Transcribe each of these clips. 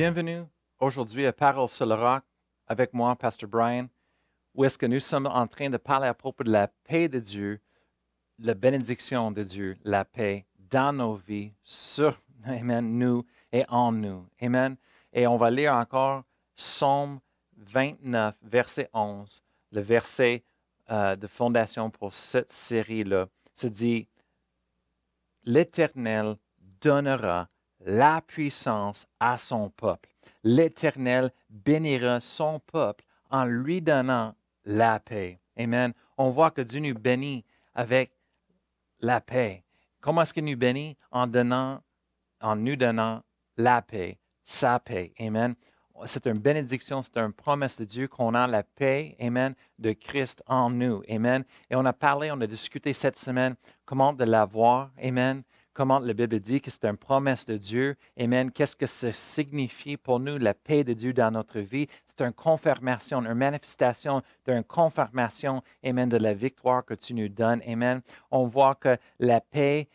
Bienvenue aujourd'hui à Parole sur le roc avec moi, Pasteur Brian, où est-ce que nous sommes en train de parler à propos de la paix de Dieu, la bénédiction de Dieu, la paix dans nos vies, sur Amen, nous et en nous. Amen. Et on va lire encore Psaume 29, verset 11, le verset euh, de fondation pour cette série-là. Se dit, l'Éternel donnera la puissance à son peuple. L'Éternel bénira son peuple en lui donnant la paix. Amen. On voit que Dieu nous bénit avec la paix. Comment est-ce qu'il nous bénit? En, nous donnant la paix, sa paix. Amen. C'est une bénédiction, c'est une promesse de Dieu qu'on a la paix, Amen, de Christ en nous. Amen. Et on a parlé, on a discuté cette semaine comment de l'avoir. Amen comment la Bible dit que c'est une promesse de Dieu. Amen. Qu'est-ce que ça signifie pour nous, la paix de Dieu dans notre vie? C'est une confirmation, une manifestation d'une confirmation, Amen, de la victoire que tu nous donnes. Amen. On voit que la paix,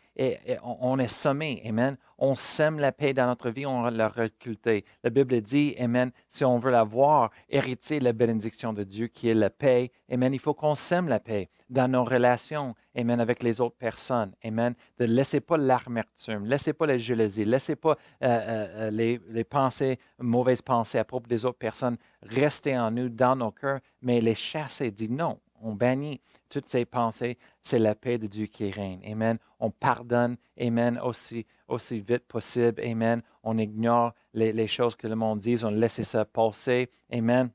on est sommé. Amen. On sème la paix dans notre vie, on l'a reculté. La Bible dit, Amen, si on veut la voir, hériter la bénédiction de Dieu qui est la paix, Amen, il faut qu'on sème la paix dans nos relations, Amen, avec les autres personnes. Amen. Ne laissez pas l'amertume, laissez pas la jalousie, laissez pas euh, euh, euh, les, les, pensées, mauvaises pensées à propos des autres personnes rester en nous, dans nos cœurs, mais les chasser. Dit non, on bannit toutes ces pensées. C'est la paix de Dieu qui règne. Amen. On pardonne. Amen. Aussi, vite possible. Amen. On ignore les, choses que le monde dit. On laisse ça passer. Amen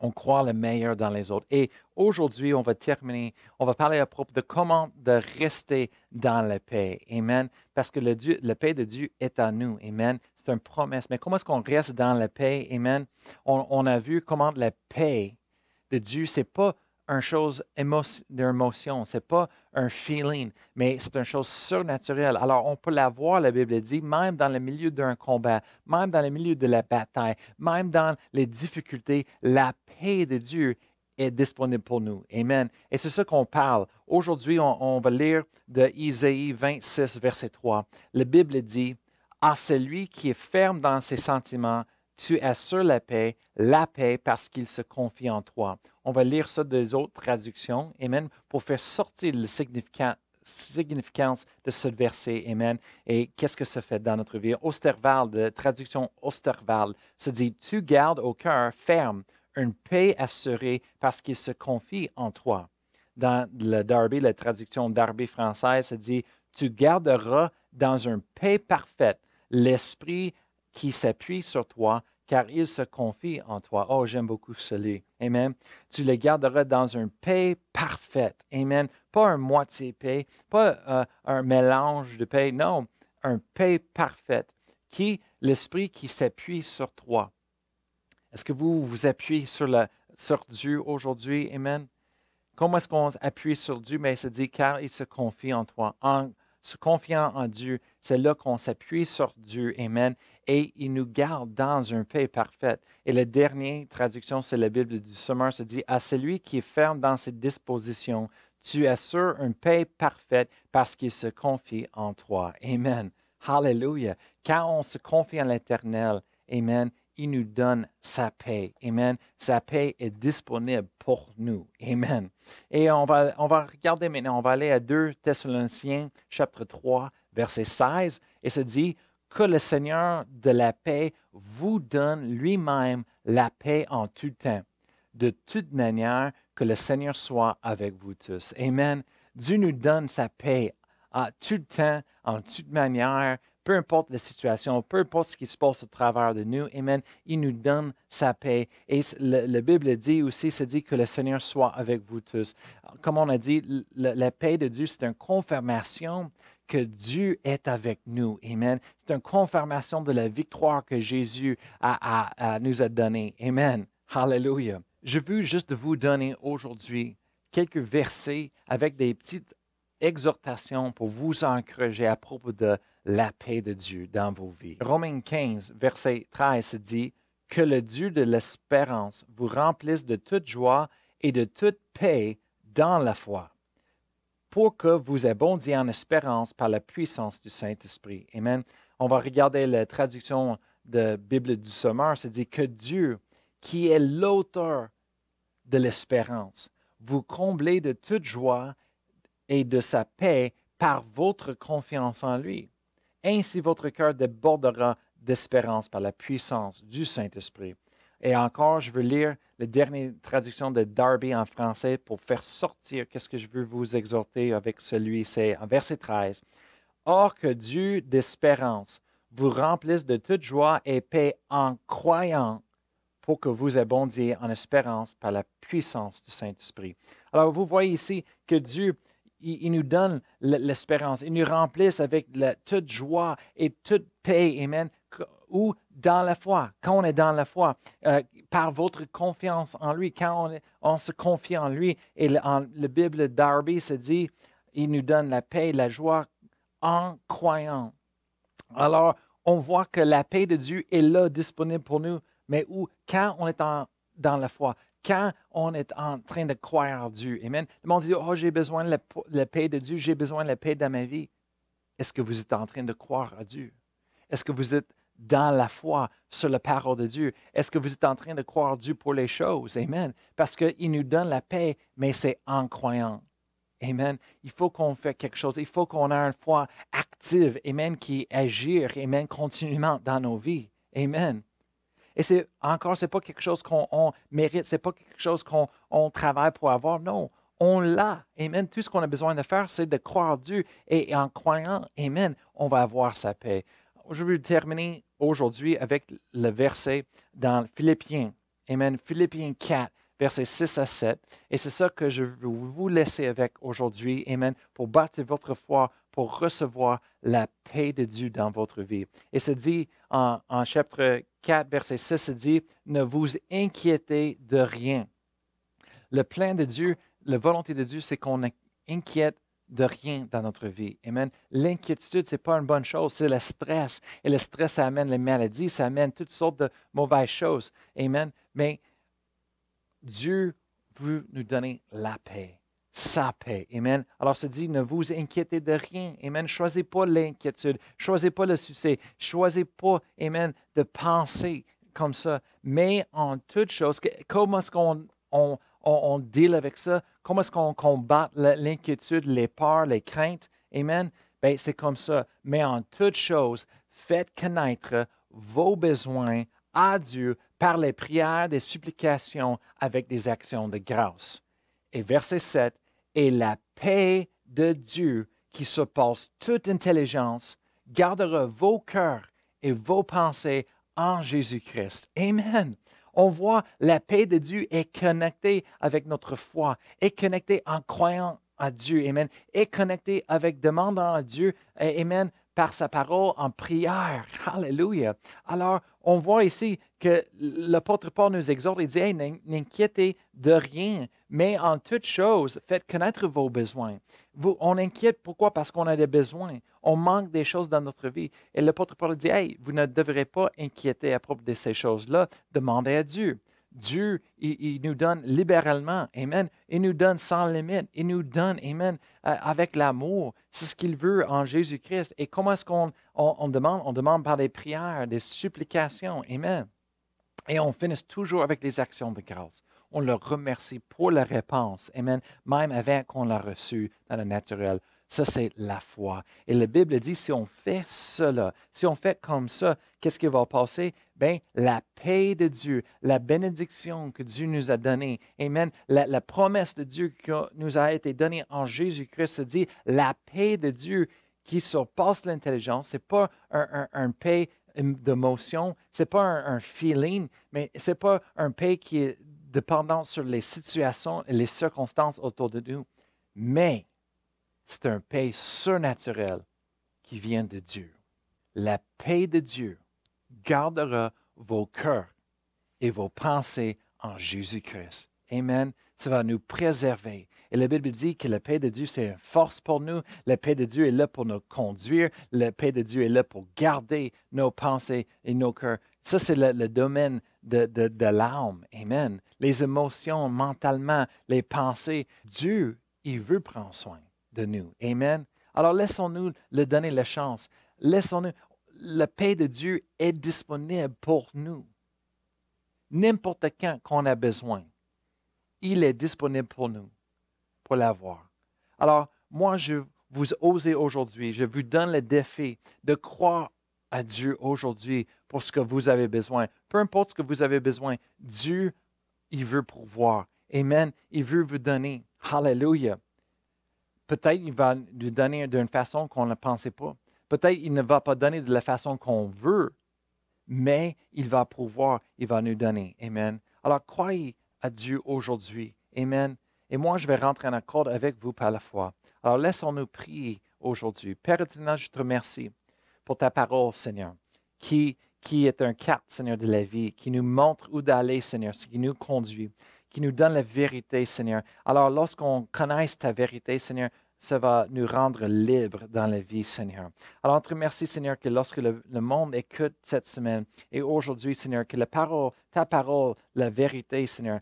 on croit le meilleur dans les autres. Et aujourd'hui, on va terminer, on va parler à propos de comment de rester dans la paix. Amen. Parce que la paix de Dieu est à nous. Amen. C'est une promesse. Mais comment est-ce qu'on reste dans la paix? Amen. On, a vu comment la paix de Dieu, ce n'est pas une chose d'émotion, ce n'est pas un feeling, mais c'est une chose surnaturelle. Alors, on peut la voir, la Bible dit, même dans le milieu d'un combat, même dans le milieu de la bataille, même dans les difficultés, la paix de Dieu est disponible pour nous. Amen. Et c'est ça qu'on parle. Aujourd'hui, on, va lire de Isaïe 26, verset 3. La Bible dit, à celui qui est ferme dans ses sentiments, tu assures la paix, la paix parce qu'il se confie en toi. On va lire ça des autres traductions, Amen, pour faire sortir le significance de ce verset, Amen, et qu'est-ce que ça fait dans notre vie? Osterwald, de traduction Osterwald, se dit Tu gardes au cœur ferme une paix assurée parce qu'il se confie en toi. Dans le Darby, la traduction Darby française, se dit Tu garderas dans une paix parfaite l'esprit qui s'appuie sur toi, car il se confie en toi. Oh, j'aime beaucoup celui. Amen. Tu le garderas dans une paix parfaite. Amen. Pas un moitié paix, pas euh, un mélange de paix. Non, un paix parfaite. Qui, l'esprit qui s'appuie sur toi. Est-ce que vous vous appuyez sur, la, sur Dieu aujourd'hui? Amen. Comment est-ce qu'on appuie sur Dieu? Mais il se dit, car il se confie en toi. Confiant en Dieu, c'est là qu'on s'appuie sur Dieu. Amen. Et il nous garde dans une paix parfaite. Et la dernière traduction, c'est la Bible du Sommeur, se dit, à celui qui est ferme dans ses dispositions, tu assures une paix parfaite parce qu'il se confie en toi. Amen. Hallelujah. Quand on se confie en l'Éternel, Amen, il nous donne sa paix. Amen. Sa paix est disponible pour nous. Amen. Et on va, on va regarder maintenant, on va aller à 2 Thessaloniciens, chapitre 3, verset 16, et se dit que le Seigneur de la paix vous donne lui-même la paix en tout temps. De toute manière, que le Seigneur soit avec vous tous. Amen. Dieu nous donne sa paix à tout temps, en toute manière, peu importe la situation, peu importe ce qui se passe au travers de nous, Amen, il nous donne sa paix. Et la Bible dit aussi, ça dit que le Seigneur soit avec vous tous. Comme on a dit, la, paix de Dieu, c'est une confirmation que Dieu est avec nous. Amen. C'est une confirmation de la victoire que Jésus a, nous a donnée. Amen. Hallelujah. Je veux juste vous donner aujourd'hui quelques versets avec des petites exhortations pour vous encourager à propos de la paix de Dieu dans vos vies. Romains 15, verset 13 dit Que le Dieu de l'espérance vous remplisse de toute joie et de toute paix dans la foi, pour que vous abondiez en espérance par la puissance du Saint-Esprit. Amen. On va regarder la traduction de Bible du Sommeur, c'est dit que Dieu, qui est l'auteur de l'espérance, vous comblez de toute joie et de sa paix par votre confiance en lui. Ainsi votre cœur débordera d'espérance par la puissance du Saint-Esprit. Et encore, je veux lire la dernière traduction de Darby en français pour faire sortir qu'est-ce que je veux vous exhorter avec celui, c'est en verset 13. Or que Dieu d'espérance vous remplisse de toute joie et paix en croyant pour que vous abondiez en espérance par la puissance du Saint-Esprit. Alors, vous voyez ici que Dieu, il, nous donne l'espérance, il nous remplisse avec toute joie et toute paix, Amen, ou dans la foi, quand on est dans la foi, euh, par votre confiance en lui, quand on, se confie en lui. Et le, la Bible d'Arby se dit, il nous donne la paix, la joie en croyant. Alors, on voit que la paix de Dieu est là, disponible pour nous, mais où, quand on est dans la foi, quand on est en train de croire en Dieu. Amen. Le monde dit, oh, j'ai besoin de la paix de Dieu, j'ai besoin de la paix dans ma vie. Est-ce que vous êtes en train de croire à Dieu? Est-ce que vous êtes dans la foi sur la parole de Dieu? Est-ce que vous êtes en train de croire Dieu pour les choses? Amen. Parce qu'il nous donne la paix, mais c'est en croyant. Amen. Il faut qu'on fasse quelque chose. Il faut qu'on ait une foi active, Amen, qui agir, Amen, continuellement dans nos vies. Amen. Et c'est encore, ce n'est pas quelque chose qu'on mérite, ce n'est pas quelque chose qu'on travaille pour avoir. Non, on l'a. Amen. Tout ce qu'on a besoin de faire, c'est de croire Dieu. Et en croyant, Amen, on va avoir sa paix. Je vais terminer aujourd'hui avec le verset dans Philippiens. Amen. Philippiens 4, versets 6 à 7. Et c'est ça que je veux vous laisser avec aujourd'hui. Amen. Pour bâtir votre foi, pour recevoir la paix de Dieu dans votre vie. Et c'est dit en, chapitre 4, verset 6, c'est dit, ne vous inquiétez de rien. Le plan de Dieu, la volonté de Dieu, c'est qu'on inquiète de rien dans notre vie. Amen. L'inquiétude, ce n'est pas une bonne chose, c'est le stress. Et le stress, ça amène les maladies, ça amène toutes sortes de mauvaises choses. Amen. Mais Dieu veut nous donner la paix, sa paix. Amen. Alors, se dit, ne vous inquiétez de rien. Amen. Choisissez pas l'inquiétude, choisissez pas le succès, choisissez pas, Amen, de penser comme ça. Mais en toute chose, comment est-ce qu'on on, on, deal avec ça? Comment est-ce qu'on combat l'inquiétude, les peurs, les craintes? Amen. Ben, c'est comme ça. Mais en toute chose, faites connaître vos besoins à Dieu par les prières, des supplications avec des actions de grâce. Et verset 7, et la paix de Dieu qui surpasse toute intelligence gardera vos cœurs et vos pensées en Jésus-Christ. Amen on voit la paix de Dieu est connectée avec notre foi, est connectée en croyant à Dieu, Amen, est connectée avec demandant à Dieu, Amen, par sa parole en prière. Alléluia. Alors, on voit ici que l'apôtre Paul nous exhorte et dit, n'inquiétez de rien, mais en toute chose, faites connaître vos besoins. On inquiète pourquoi? Parce qu'on a des besoins. On manque des choses dans notre vie. Et l'apôtre Paul dit, hey, vous ne devrez pas inquiéter à propos de ces choses-là. Demandez à Dieu. Dieu, il, nous donne libéralement, Amen. Il nous donne sans limite. Il nous donne, Amen, avec l'amour. C'est ce qu'il veut en Jésus-Christ. Et comment est-ce qu'on on, demande? On demande par des prières, des supplications, Amen. Et on finit toujours avec les actions de grâce. On le remercie pour la réponse, Amen, même avant qu'on l'a reçu dans le naturel. Ça, c'est la foi. Et la Bible dit, si on fait cela, si on fait comme ça, qu'est-ce qui va passer? Bien, la paix de Dieu, la bénédiction que Dieu nous a donnée, Amen, la, promesse de Dieu qui nous a été donnée en Jésus-Christ, se dit, la paix de Dieu qui surpasse l'intelligence, ce n'est pas un, un, paix d'émotion, ce n'est pas un, feeling, mais ce n'est pas un paix qui est dépendant sur les situations et les circonstances autour de nous. Mais c'est un paix surnaturel qui vient de Dieu. La paix de Dieu gardera vos cœurs et vos pensées en Jésus-Christ. Amen. Ça va nous préserver. Et la Bible dit que la paix de Dieu, c'est une force pour nous. La paix de Dieu est là pour nous conduire. La paix de Dieu est là pour garder nos pensées et nos cœurs. Ça, c'est le, domaine de, l'âme. Amen. Les émotions, mentalement, les pensées. Dieu, il veut prendre soin nous. Amen. Alors laissons-nous le donner la chance. Laissons-nous. la paix de Dieu est disponible pour nous. N'importe quand qu'on a besoin, il est disponible pour nous, pour l'avoir. Alors, moi, je vous ose aujourd'hui, je vous donne le défi de croire à Dieu aujourd'hui pour ce que vous avez besoin. Peu importe ce que vous avez besoin, Dieu, il veut pourvoir. Amen. Il veut vous donner. Hallelujah. Peut-être il va nous donner d'une façon qu'on ne pensait pas. Peut-être il ne va pas donner de la façon qu'on veut, mais il va pouvoir, il va nous donner. Amen. Alors croyez à Dieu aujourd'hui. Amen. Et moi, je vais rentrer en accord avec vous par la foi. Alors laissons-nous prier aujourd'hui. Père éternel, je te remercie pour ta parole, Seigneur, qui, qui est un carte, Seigneur, de la vie, qui nous montre où d'aller, Seigneur, ce qui nous conduit, qui nous donne la vérité, Seigneur. Alors lorsqu'on connaisse ta vérité, Seigneur, ça va nous rendre libres dans la vie, Seigneur. Alors, on te remercie, Seigneur, que lorsque le, monde écoute cette semaine et aujourd'hui, Seigneur, que la parole, ta parole, la vérité, Seigneur,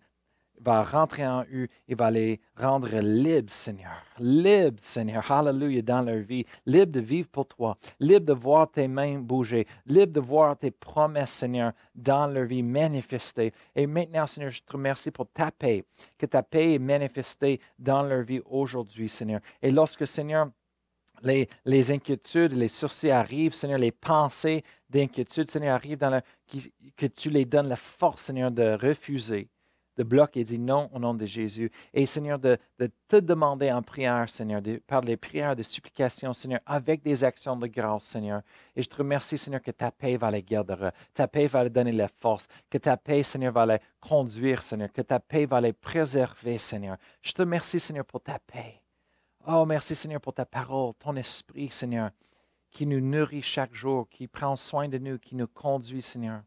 va rentrer en eux et va les rendre libres, Seigneur. Libres, Seigneur. Hallelujah, dans leur vie. Libres de vivre pour toi. Libres de voir tes mains bouger. Libres de voir tes promesses, Seigneur, dans leur vie manifestées. Et maintenant, Seigneur, je te remercie pour ta paix. Que ta paix est manifestée dans leur vie aujourd'hui, Seigneur. Et lorsque, Seigneur, les, inquiétudes, les sourcils arrivent, Seigneur, les pensées d'inquiétude, Seigneur, arrivent dans que tu les donnes la force, Seigneur, de refuser de bloquer et dire non au nom de Jésus. Et Seigneur, de, te demander en prière, Seigneur, par les prières de supplication, Seigneur, avec des actions de grâce, Seigneur. Et je te remercie, Seigneur, que ta paix va les garder, ta paix va les donner la force, que ta paix, Seigneur, va les conduire, Seigneur, que ta paix va les préserver, Seigneur. Je te remercie, Seigneur, pour ta paix. Oh, merci, Seigneur, pour ta parole, ton esprit, Seigneur, qui nous nourrit chaque jour, qui prend soin de nous, qui nous conduit, Seigneur.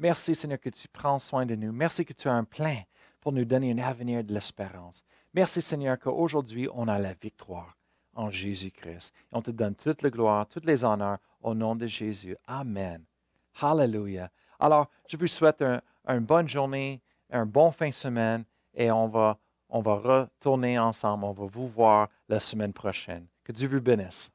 Merci Seigneur que tu prends soin de nous. Merci que tu as un plein pour nous donner un avenir de l'espérance. Merci Seigneur qu'aujourd'hui on a la victoire en Jésus-Christ. On te donne toute la gloire, toutes les honneurs au nom de Jésus. Amen. Hallelujah. Alors, je vous souhaite une bonne journée, un bon fin de semaine et on va, on va retourner ensemble. On va vous voir la semaine prochaine. Que Dieu vous bénisse.